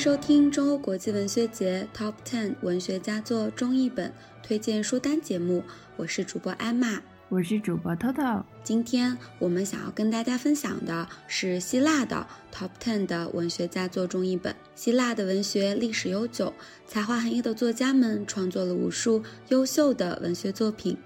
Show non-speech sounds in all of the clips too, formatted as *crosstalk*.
收听中欧国际文学节 Top Ten 文学佳作中译本推荐书单节目，我是主播艾玛，我是主播 Toto。今天我们想要跟大家分享的是希腊的 Top Ten 的文学佳作中译本。希腊的文学历史悠久，才华横溢的作家们创作了无数优秀的文学作品。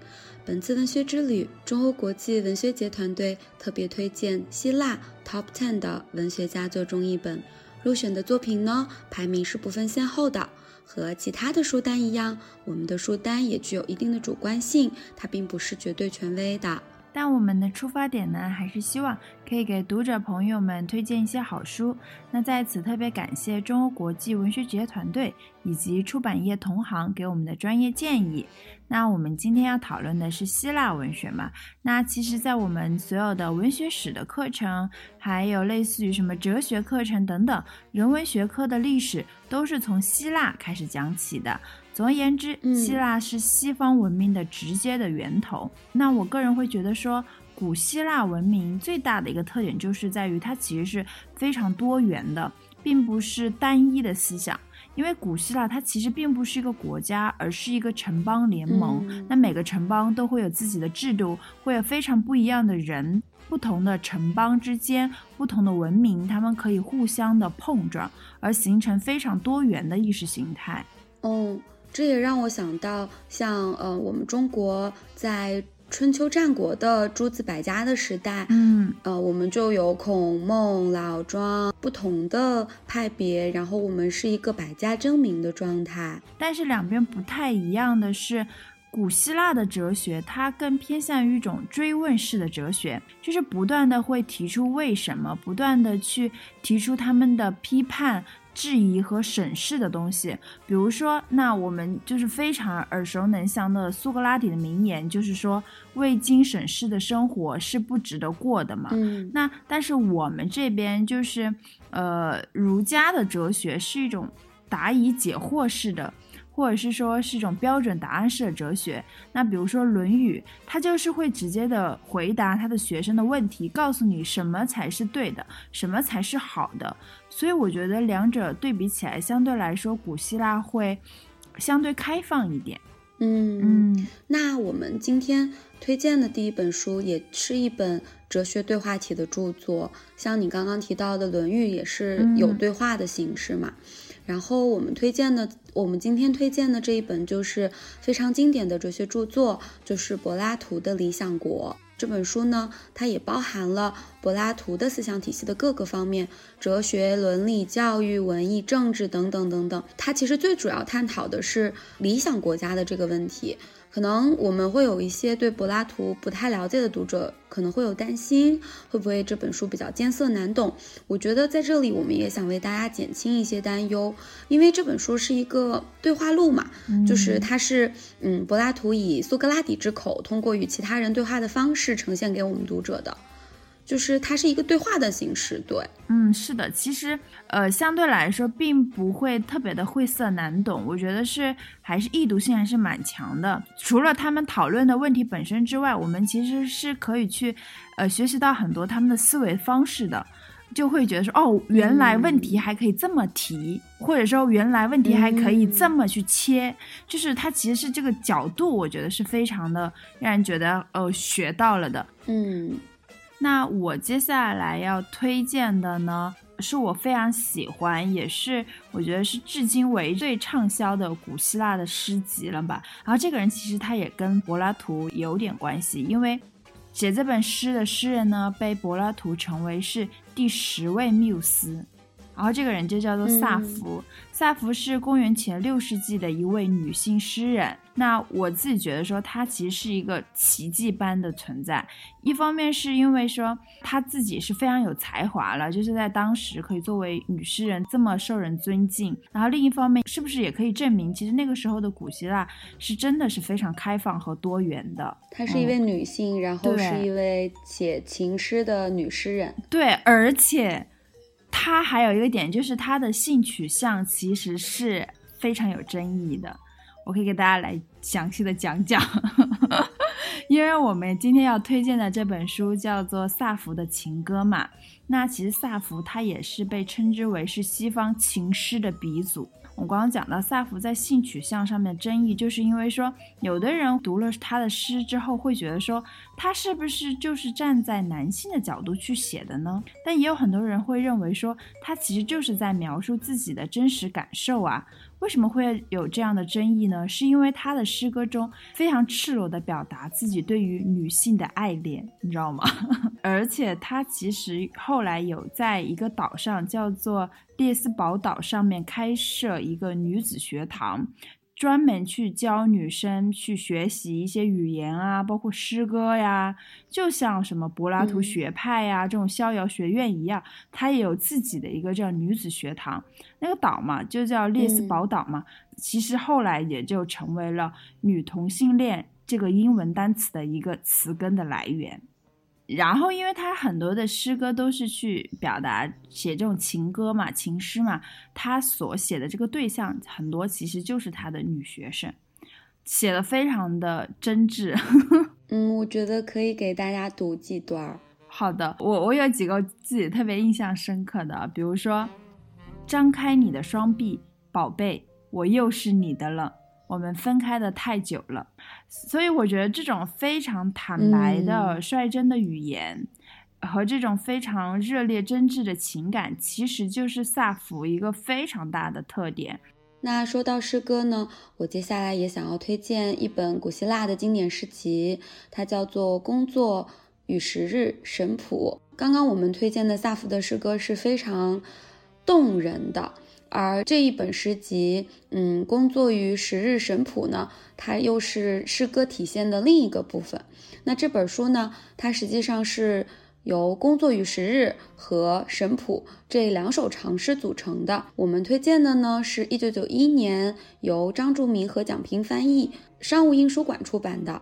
本次文学之旅，中欧国际文学节团队特别推荐希腊 Top Ten 的文学佳作中译本。入选的作品呢，排名是不分先后的。和其他的书单一样，我们的书单也具有一定的主观性，它并不是绝对权威的。但我们的出发点呢，还是希望可以给读者朋友们推荐一些好书。那在此特别感谢中欧国际文学节团队以及出版业同行给我们的专业建议。那我们今天要讨论的是希腊文学嘛？那其实，在我们所有的文学史的课程，还有类似于什么哲学课程等等人文学科的历史，都是从希腊开始讲起的。总而言之，希腊是西方文明的直接的源头。那我个人会觉得说，古希腊文明最大的一个特点就是在于它其实是非常多元的，并不是单一的思想。因为古希腊它其实并不是一个国家，而是一个城邦联盟。那每个城邦都会有自己的制度，会有非常不一样的人，不同的城邦之间，不同的文明，他们可以互相的碰撞，而形成非常多元的意识形态。嗯。这也让我想到，像呃，我们中国在春秋战国的诸子百家的时代，嗯，呃，我们就有孔孟老庄不同的派别，然后我们是一个百家争鸣的状态。但是两边不太一样的是，古希腊的哲学它更偏向于一种追问式的哲学，就是不断的会提出为什么，不断的去提出他们的批判。质疑和审视的东西，比如说，那我们就是非常耳熟能详的苏格拉底的名言，就是说未经审视的生活是不值得过的嘛。嗯，那但是我们这边就是，呃，儒家的哲学是一种答疑解惑式的。或者是说是一种标准答案式的哲学，那比如说《论语》，它就是会直接的回答他的学生的问题，告诉你什么才是对的，什么才是好的。所以我觉得两者对比起来，相对来说古希腊会相对开放一点。嗯嗯，那我们今天推荐的第一本书也是一本哲学对话体的著作，像你刚刚提到的《论语》也是有对话的形式嘛。然后我们推荐的，我们今天推荐的这一本就是非常经典的哲学著作，就是柏拉图的《理想国》这本书呢，它也包含了柏拉图的思想体系的各个方面，哲学、伦理、教育、文艺、政治等等等等。它其实最主要探讨的是理想国家的这个问题。可能我们会有一些对柏拉图不太了解的读者，可能会有担心，会不会这本书比较艰涩难懂？我觉得在这里，我们也想为大家减轻一些担忧，因为这本书是一个对话录嘛，就是它是，嗯，柏拉图以苏格拉底之口，通过与其他人对话的方式呈现给我们读者的。就是它是一个对话的形式，对，嗯，是的，其实，呃，相对来说并不会特别的晦涩难懂，我觉得是还是易读性还是蛮强的。除了他们讨论的问题本身之外，我们其实是可以去，呃，学习到很多他们的思维方式的，就会觉得说，哦，原来问题还可以这么提，或者说原来问题还可以这么去切，就是它其实是这个角度，我觉得是非常的让人觉得，呃，学到了的，嗯。那我接下来要推荐的呢，是我非常喜欢，也是我觉得是至今为最畅销的古希腊的诗集了吧。然后这个人其实他也跟柏拉图有点关系，因为写这本诗的诗人呢，被柏拉图称为是第十位缪斯。然后这个人就叫做萨福，萨福是公元前六世纪的一位女性诗人。那我自己觉得说，她其实是一个奇迹般的存在。一方面是因为说她自己是非常有才华了，就是在当时可以作为女诗人这么受人尊敬。然后另一方面，是不是也可以证明，其实那个时候的古希腊是真的是非常开放和多元的。她是一位女性，然后是一位写情诗的女诗人。对，而且。他还有一个点，就是他的性取向其实是非常有争议的。我可以给大家来详细的讲讲，*laughs* 因为我们今天要推荐的这本书叫做《萨福的情歌》嘛。那其实萨福他也是被称之为是西方情诗的鼻祖。我刚刚讲到萨福在性取向上面争议，就是因为说有的人读了他的诗之后会觉得说他是不是就是站在男性的角度去写的呢？但也有很多人会认为说他其实就是在描述自己的真实感受啊。为什么会有这样的争议呢？是因为他的诗歌中非常赤裸地表达自己对于女性的爱恋，你知道吗？而且他其实后来有在一个岛上叫做列斯堡岛上面开设一个女子学堂。专门去教女生去学习一些语言啊，包括诗歌呀，就像什么柏拉图学派呀这种逍遥学院一样，它也有自己的一个叫女子学堂。那个岛嘛，就叫列斯堡岛嘛，其实后来也就成为了女同性恋这个英文单词的一个词根的来源。然后，因为他很多的诗歌都是去表达写这种情歌嘛、情诗嘛，他所写的这个对象很多其实就是他的女学生，写的非常的真挚。*laughs* 嗯，我觉得可以给大家读几段。好的，我我有几个自己特别印象深刻的，比如说，张开你的双臂，宝贝，我又是你的了。我们分开的太久了，所以我觉得这种非常坦白的、率真的语言，和这种非常热烈、真挚的情感，其实就是萨福一个非常大的特点。那说到诗歌呢，我接下来也想要推荐一本古希腊的经典诗集，它叫做《工作与时日神谱》。刚刚我们推荐的萨福的诗歌是非常动人的。而这一本诗集，嗯，工作于十日神谱呢，它又是诗歌体现的另一个部分。那这本书呢，它实际上是由工作与十日和神谱这两首长诗组成的。我们推荐的呢，是一九九一年由张著明和蒋平翻译，商务印书馆出版的。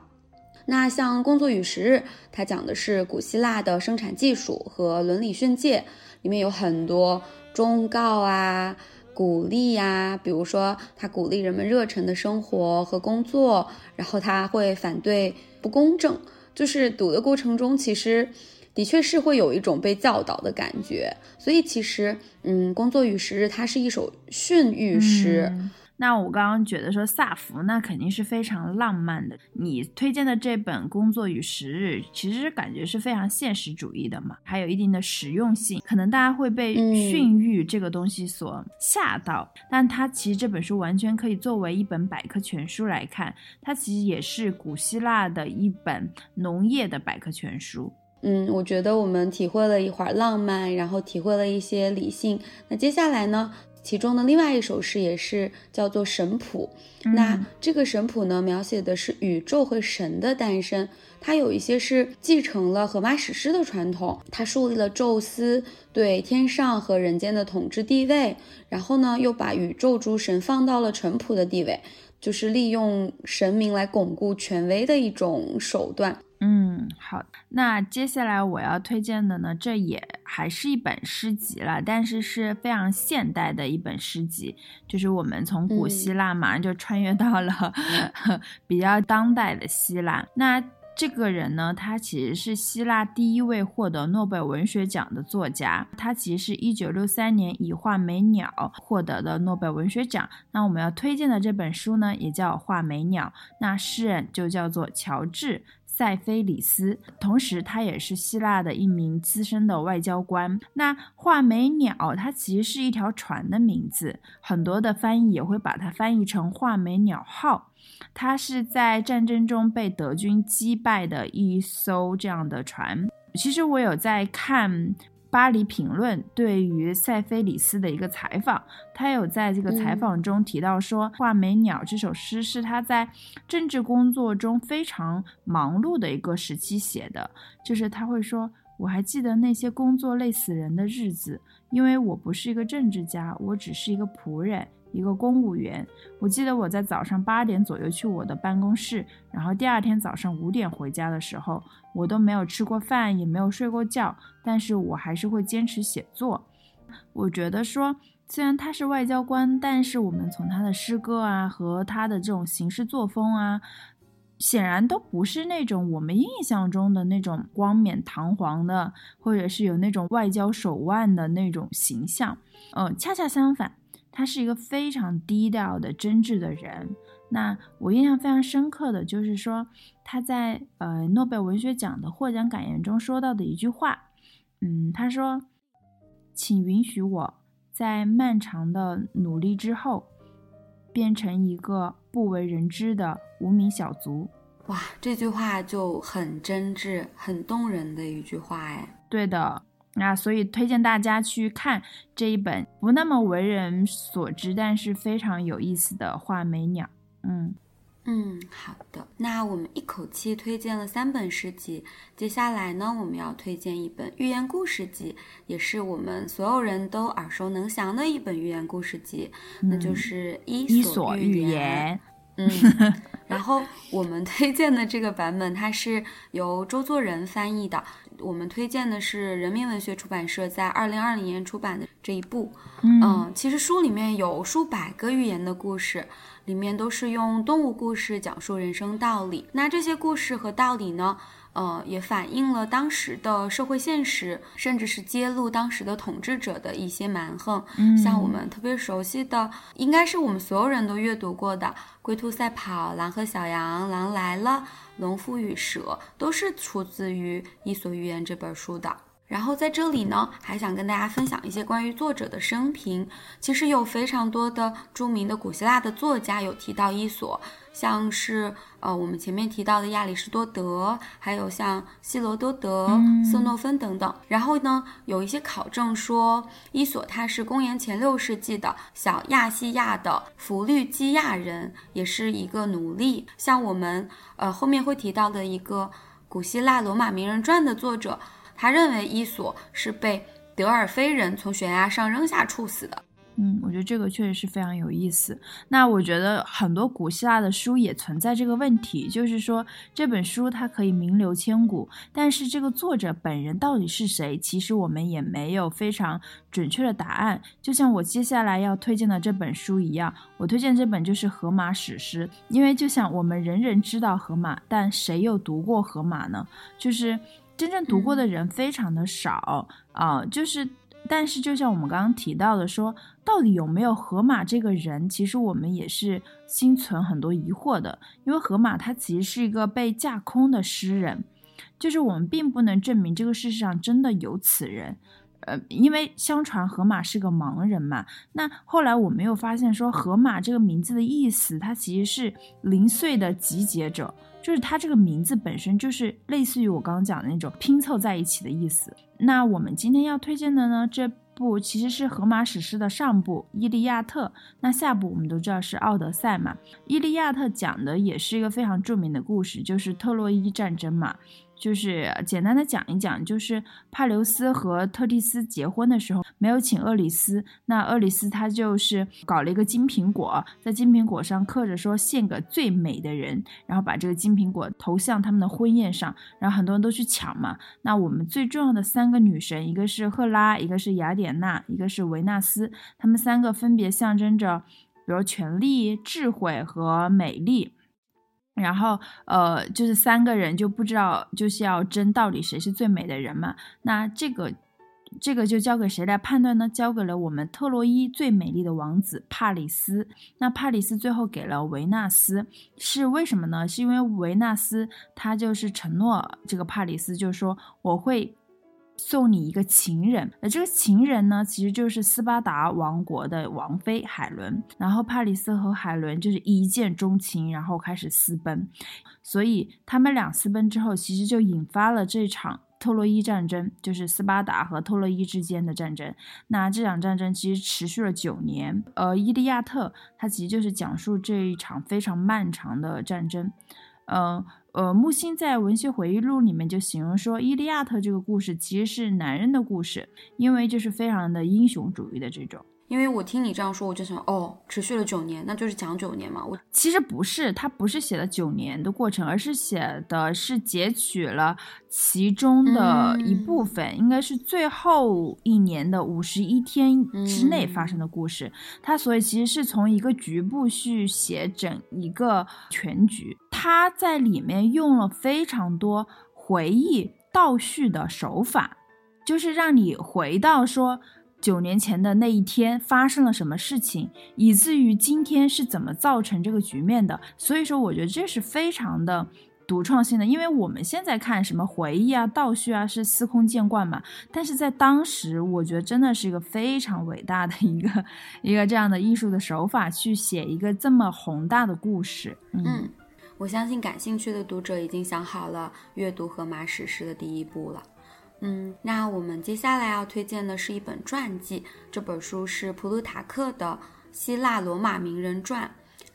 那像工作与时日，它讲的是古希腊的生产技术和伦理训诫，里面有很多忠告啊。鼓励呀，比如说他鼓励人们热忱的生活和工作，然后他会反对不公正。就是赌的过程中，其实的确是会有一种被教导的感觉。所以其实，嗯，工作与时日它是一首训育诗。那我刚刚觉得说萨福那肯定是非常浪漫的。你推荐的这本《工作与时日》其实感觉是非常现实主义的嘛，还有一定的实用性。可能大家会被训育这个东西所吓到，但它其实这本书完全可以作为一本百科全书来看。它其实也是古希腊的一本农业的百科全书。嗯，我觉得我们体会了一会儿浪漫，然后体会了一些理性。那接下来呢？其中的另外一首诗也是叫做《神谱》，那这个神谱呢，描写的是宇宙和神的诞生。它有一些是继承了荷马史诗的传统，它树立了宙斯对天上和人间的统治地位，然后呢，又把宇宙诸神放到了臣仆的地位，就是利用神明来巩固权威的一种手段。嗯，好。那接下来我要推荐的呢，这也还是一本诗集了，但是是非常现代的一本诗集，就是我们从古希腊马上就穿越到了 *laughs* 比较当代的希腊。那这个人呢，他其实是希腊第一位获得诺贝尔文学奖的作家，他其实是一九六三年以画眉鸟获得的诺贝尔文学奖。那我们要推荐的这本书呢，也叫画眉鸟，那诗人就叫做乔治。塞菲里斯，同时他也是希腊的一名资深的外交官。那画眉鸟，它其实是一条船的名字，很多的翻译也会把它翻译成画眉鸟号。它是在战争中被德军击败的一艘这样的船。其实我有在看。巴黎评论对于塞菲里斯的一个采访，他有在这个采访中提到说，《画眉鸟》这首诗是他在政治工作中非常忙碌的一个时期写的。就是他会说，我还记得那些工作累死人的日子，因为我不是一个政治家，我只是一个仆人。一个公务员，我记得我在早上八点左右去我的办公室，然后第二天早上五点回家的时候，我都没有吃过饭，也没有睡过觉，但是我还是会坚持写作。我觉得说，虽然他是外交官，但是我们从他的诗歌啊和他的这种行事作风啊。显然都不是那种我们印象中的那种光冕堂皇的，或者是有那种外交手腕的那种形象。嗯，恰恰相反，他是一个非常低调的、真挚的人。那我印象非常深刻的就是说，他在呃诺贝尔文学奖的获奖感言中说到的一句话，嗯，他说：“请允许我在漫长的努力之后，变成一个不为人知的无名小卒。”哇，这句话就很真挚、很动人的一句话哎。对的，那所以推荐大家去看这一本不那么为人所知，但是非常有意思的《画眉鸟》。嗯嗯，好的。那我们一口气推荐了三本诗集，接下来呢，我们要推荐一本寓言故事集，也是我们所有人都耳熟能详的一本寓言故事集，那就是《伊索寓言》。嗯 *laughs* *laughs* 然后我们推荐的这个版本，它是由周作人翻译的。我们推荐的是人民文学出版社在二零二零年出版的这一部。嗯，其实书里面有数百个寓言的故事。里面都是用动物故事讲述人生道理，那这些故事和道理呢，呃，也反映了当时的社会现实，甚至是揭露当时的统治者的一些蛮横。嗯，像我们特别熟悉的，应该是我们所有人都阅读过的《龟兔赛跑》《狼和小羊》《狼来了》《农夫与蛇》，都是出自于《伊索寓言》这本书的。然后在这里呢，还想跟大家分享一些关于作者的生平。其实有非常多的著名的古希腊的作家有提到伊索，像是呃我们前面提到的亚里士多德，还有像希罗多德、色诺芬等等。然后呢，有一些考证说伊索他是公元前六世纪的小亚细亚的弗律基亚人，也是一个奴隶。像我们呃后面会提到的一个古希腊罗马名人传的作者。他认为伊索是被德尔菲人从悬崖上扔下处死的。嗯，我觉得这个确实是非常有意思。那我觉得很多古希腊的书也存在这个问题，就是说这本书它可以名留千古，但是这个作者本人到底是谁，其实我们也没有非常准确的答案。就像我接下来要推荐的这本书一样，我推荐这本就是《荷马史诗》，因为就像我们人人知道荷马，但谁又读过荷马呢？就是。真正读过的人非常的少啊，就是，但是就像我们刚刚提到的，说到底有没有河马这个人，其实我们也是心存很多疑惑的，因为河马他其实是一个被架空的诗人，就是我们并不能证明这个世界上真的有此人，呃，因为相传河马是个盲人嘛，那后来我们又发现说河马这个名字的意思，它其实是零碎的集结者。就是它这个名字本身就是类似于我刚刚讲的那种拼凑在一起的意思。那我们今天要推荐的呢，这部其实是荷马史诗的上部《伊利亚特》，那下部我们都知道是《奥德赛》嘛。《伊利亚特》讲的也是一个非常著名的故事，就是特洛伊战争嘛。就是简单的讲一讲，就是帕留斯和特蒂斯结婚的时候没有请厄里斯，那厄里斯他就是搞了一个金苹果，在金苹果上刻着说献给最美的人，然后把这个金苹果投向他们的婚宴上，然后很多人都去抢嘛。那我们最重要的三个女神，一个是赫拉，一个是雅典娜，一个是维纳斯，她们三个分别象征着，比如权力、智慧和美丽。然后，呃，就是三个人就不知道就是要争到底谁是最美的人嘛。那这个，这个就交给谁来判断呢？交给了我们特洛伊最美丽的王子帕里斯。那帕里斯最后给了维纳斯，是为什么呢？是因为维纳斯他就是承诺这个帕里斯，就是说我会。送你一个情人，那这个情人呢，其实就是斯巴达王国的王妃海伦。然后帕里斯和海伦就是一见钟情，然后开始私奔。所以他们俩私奔之后，其实就引发了这场特洛伊战争，就是斯巴达和特洛伊之间的战争。那这场战争其实持续了九年。呃，《伊利亚特》它其实就是讲述这一场非常漫长的战争。嗯。呃，木心在文学回忆录里面就形容说，《伊利亚特》这个故事其实是男人的故事，因为就是非常的英雄主义的这种。因为我听你这样说，我就想，哦，持续了九年，那就是讲九年嘛。我其实不是，他不是写了九年的过程，而是写的是截取了其中的一部分，应该是最后一年的五十一天之内发生的故事。他所以其实是从一个局部去写整一个全局，他在里面用了非常多回忆倒叙的手法，就是让你回到说。九年前的那一天发生了什么事情，以至于今天是怎么造成这个局面的？所以说，我觉得这是非常的独创性的。因为我们现在看什么回忆啊、倒叙啊，是司空见惯嘛。但是在当时，我觉得真的是一个非常伟大的一个一个这样的艺术的手法，去写一个这么宏大的故事。嗯，我相信感兴趣的读者已经想好了阅读荷马史诗的第一步了。嗯，那我们接下来要推荐的是一本传记，这本书是普鲁塔克的《希腊罗马名人传》。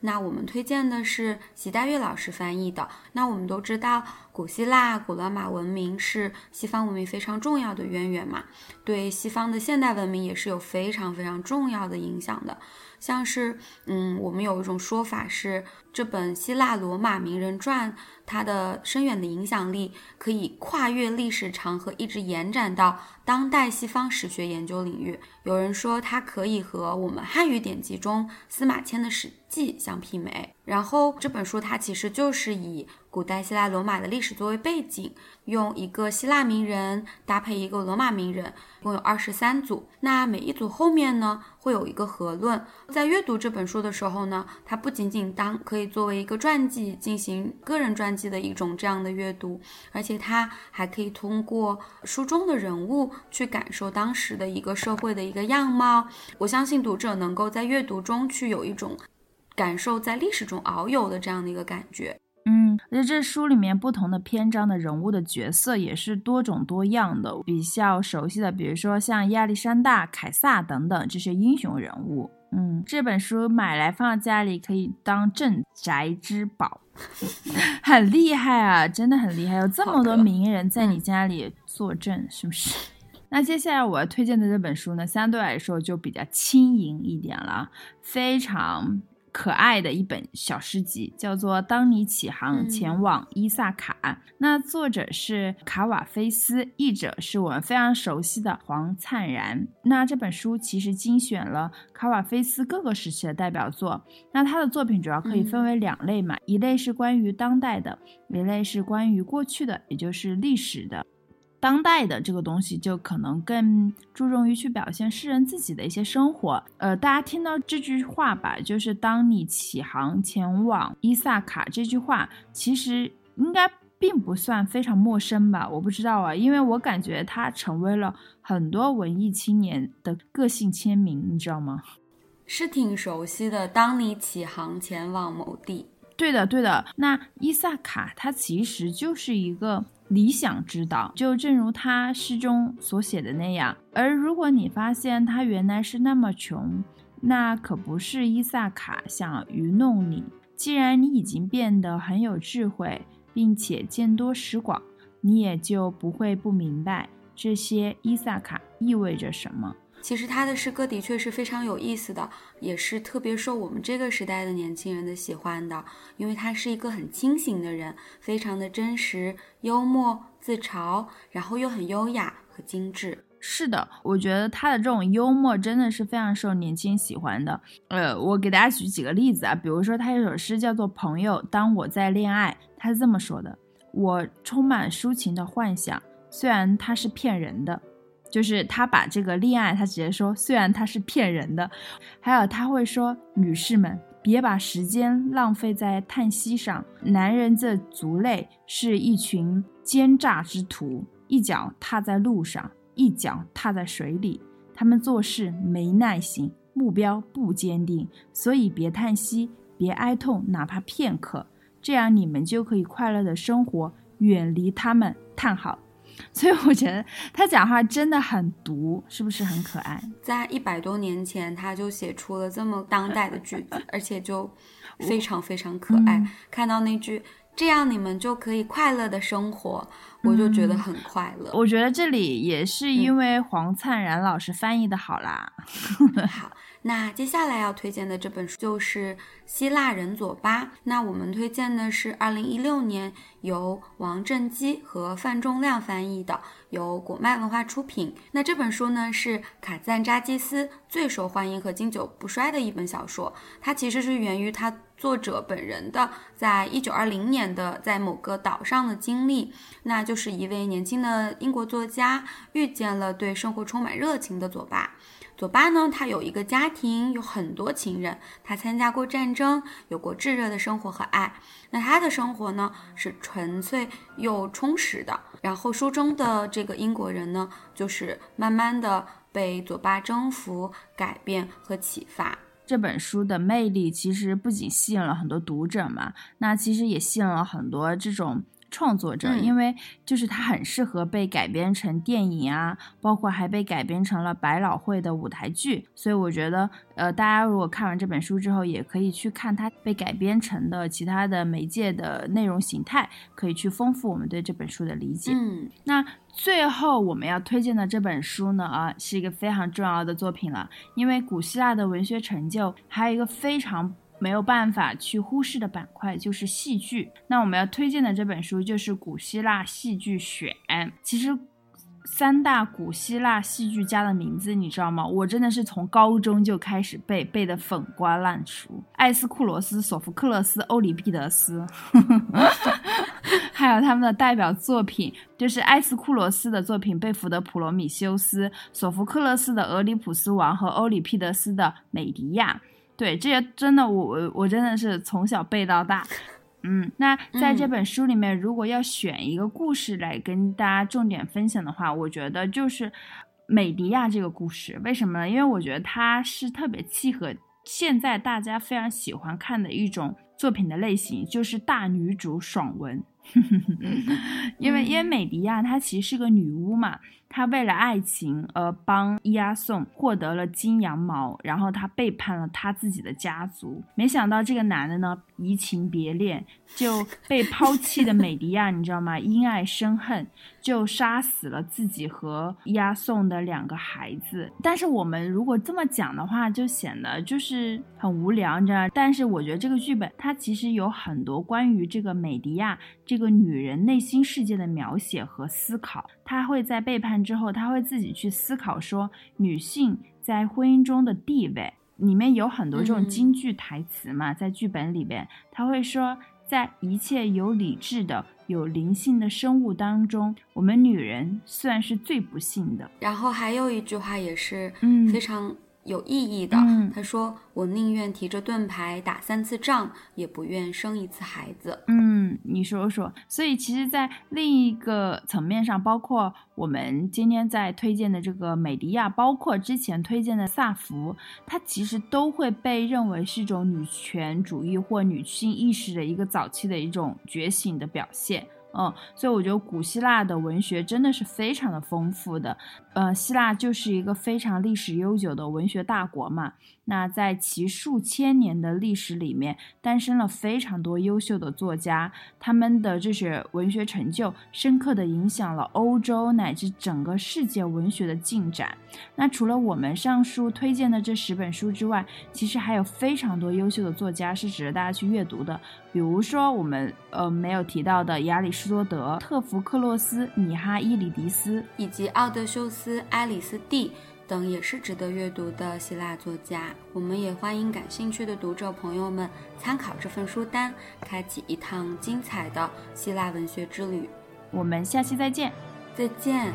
那我们推荐的是席代月老师翻译的。那我们都知道，古希腊、古罗马文明是西方文明非常重要的渊源嘛，对西方的现代文明也是有非常非常重要的影响的。像是，嗯，我们有一种说法是，这本希腊罗马名人传。它的深远的影响力可以跨越历史长河，一直延展到当代西方史学研究领域。有人说，它可以和我们汉语典籍中司马迁的《史记》相媲美。然后这本书它其实就是以古代希腊罗马的历史作为背景，用一个希腊名人搭配一个罗马名人，共有二十三组。那每一组后面呢，会有一个合论。在阅读这本书的时候呢，它不仅仅当可以作为一个传记进行个人传记的一种这样的阅读，而且它还可以通过书中的人物去感受当时的一个社会的一个样貌。我相信读者能够在阅读中去有一种。感受在历史中遨游的这样的一个感觉，嗯，而且这书里面不同的篇章的人物的角色也是多种多样的，比较熟悉的，比如说像亚历山大、凯撒等等这些英雄人物，嗯，这本书买来放在家里可以当镇宅之宝，*laughs* 很厉害啊，真的很厉害，有这么多名人在你家里坐镇，是不是？*laughs* 那接下来我要推荐的这本书呢，相对来说就比较轻盈一点了，非常。可爱的一本小诗集，叫做《当你起航前往伊萨卡》。那作者是卡瓦菲斯，译者是我们非常熟悉的黄灿然。那这本书其实精选了卡瓦菲斯各个时期的代表作。那他的作品主要可以分为两类嘛，一类是关于当代的，一类是关于过去的，也就是历史的。当代的这个东西就可能更注重于去表现诗人自己的一些生活。呃，大家听到这句话吧，就是当你起航前往伊萨卡这句话，其实应该并不算非常陌生吧？我不知道啊，因为我感觉它成为了很多文艺青年的个性签名，你知道吗？是挺熟悉的。当你起航前往某地，对的，对的。那伊萨卡它其实就是一个。理想之道，就正如他诗中所写的那样。而如果你发现他原来是那么穷，那可不是伊萨卡想愚弄你。既然你已经变得很有智慧，并且见多识广，你也就不会不明白这些伊萨卡意味着什么。其实他的诗歌的确是非常有意思的，也是特别受我们这个时代的年轻人的喜欢的，因为他是一个很清醒的人，非常的真实、幽默、自嘲，然后又很优雅和精致。是的，我觉得他的这种幽默真的是非常受年轻人喜欢的。呃，我给大家举几个例子啊，比如说他有首诗叫做《朋友》，当我在恋爱，他是这么说的：我充满抒情的幻想，虽然他是骗人的。就是他把这个恋爱，他直接说，虽然他是骗人的，还有他会说，女士们别把时间浪费在叹息上。男人这族类是一群奸诈之徒，一脚踏在路上，一脚踏在水里。他们做事没耐心，目标不坚定，所以别叹息，别哀痛，哪怕片刻，这样你们就可以快乐的生活，远离他们。叹号。所以我觉得他讲话真的很毒，是不是很可爱？在一百多年前，他就写出了这么当代的句子，而且就非常非常可爱。看到那句这样你们就可以快乐的生活。我就觉得很快乐。我觉得这里也是因为黄灿然老师翻译的好啦。*laughs* 好。那接下来要推荐的这本书就是《希腊人佐巴》。那我们推荐的是二零一六年由王振基和范仲亮翻译的，由果麦文化出品。那这本书呢是卡赞扎基斯最受欢迎和经久不衰的一本小说。它其实是源于他作者本人的在一九二零年的在某个岛上的经历。那就是一位年轻的英国作家遇见了对生活充满热情的左巴。佐巴呢，他有一个家庭，有很多情人，他参加过战争，有过炙热的生活和爱。那他的生活呢，是纯粹又充实的。然后书中的这个英国人呢，就是慢慢的被佐巴征服、改变和启发。这本书的魅力其实不仅吸引了很多读者嘛，那其实也吸引了很多这种。创作者，因为就是它很适合被改编成电影啊，包括还被改编成了百老汇的舞台剧，所以我觉得，呃，大家如果看完这本书之后，也可以去看它被改编成的其他的媒介的内容形态，可以去丰富我们对这本书的理解。嗯，那最后我们要推荐的这本书呢，啊，是一个非常重要的作品了，因为古希腊的文学成就还有一个非常。没有办法去忽视的板块就是戏剧。那我们要推荐的这本书就是《古希腊戏剧选》。其实，三大古希腊戏剧家的名字你知道吗？我真的是从高中就开始背，背的粉瓜烂熟。艾斯库罗斯、索福克勒斯、欧里庇得斯，*laughs* 还有他们的代表作品，就是埃斯库罗斯的作品《被俘的普罗米修斯》，索福克勒斯的《俄狄浦斯王》和欧里庇得斯的《美狄亚》。对这些真的，我我我真的是从小背到大，嗯，那在这本书里面，如果要选一个故事来跟大家重点分享的话，我觉得就是美迪亚这个故事。为什么呢？因为我觉得它是特别契合现在大家非常喜欢看的一种作品的类型，就是大女主爽文。*laughs* 因为因为美迪亚她其实是个女巫嘛。他为了爱情而帮伊阿宋获得了金羊毛，然后他背叛了他自己的家族。没想到这个男的呢，移情别恋，就被抛弃的美迪亚，你知道吗？因爱生恨，就杀死了自己和伊阿宋的两个孩子。但是我们如果这么讲的话，就显得就是很无聊，你知道？但是我觉得这个剧本它其实有很多关于这个美迪亚这个女人内心世界的描写和思考。她会在背叛。之后，他会自己去思考说女性在婚姻中的地位，里面有很多这种京剧台词嘛，在剧本里边，他会说，在一切有理智的、有灵性的生物当中，我们女人算是最不幸的。然后还有一句话也是非常。有意义的，他说：“我宁愿提着盾牌打三次仗，也不愿生一次孩子。”嗯，你说说。所以，其实，在另一个层面上，包括我们今天在推荐的这个美迪亚，包括之前推荐的萨福，它其实都会被认为是一种女权主义或女性意识的一个早期的一种觉醒的表现。嗯，所以我觉得古希腊的文学真的是非常的丰富的。呃，希腊就是一个非常历史悠久的文学大国嘛。那在其数千年的历史里面，诞生了非常多优秀的作家，他们的这些文学成就，深刻的影响了欧洲乃至整个世界文学的进展。那除了我们上述推荐的这十本书之外，其实还有非常多优秀的作家是值得大家去阅读的。比如说我们呃没有提到的亚里士多德、特福克洛斯、米哈伊里迪斯以及奥德修斯斯、埃里斯蒂。等也是值得阅读的希腊作家，我们也欢迎感兴趣的读者朋友们参考这份书单，开启一趟精彩的希腊文学之旅。我们下期再见，再见。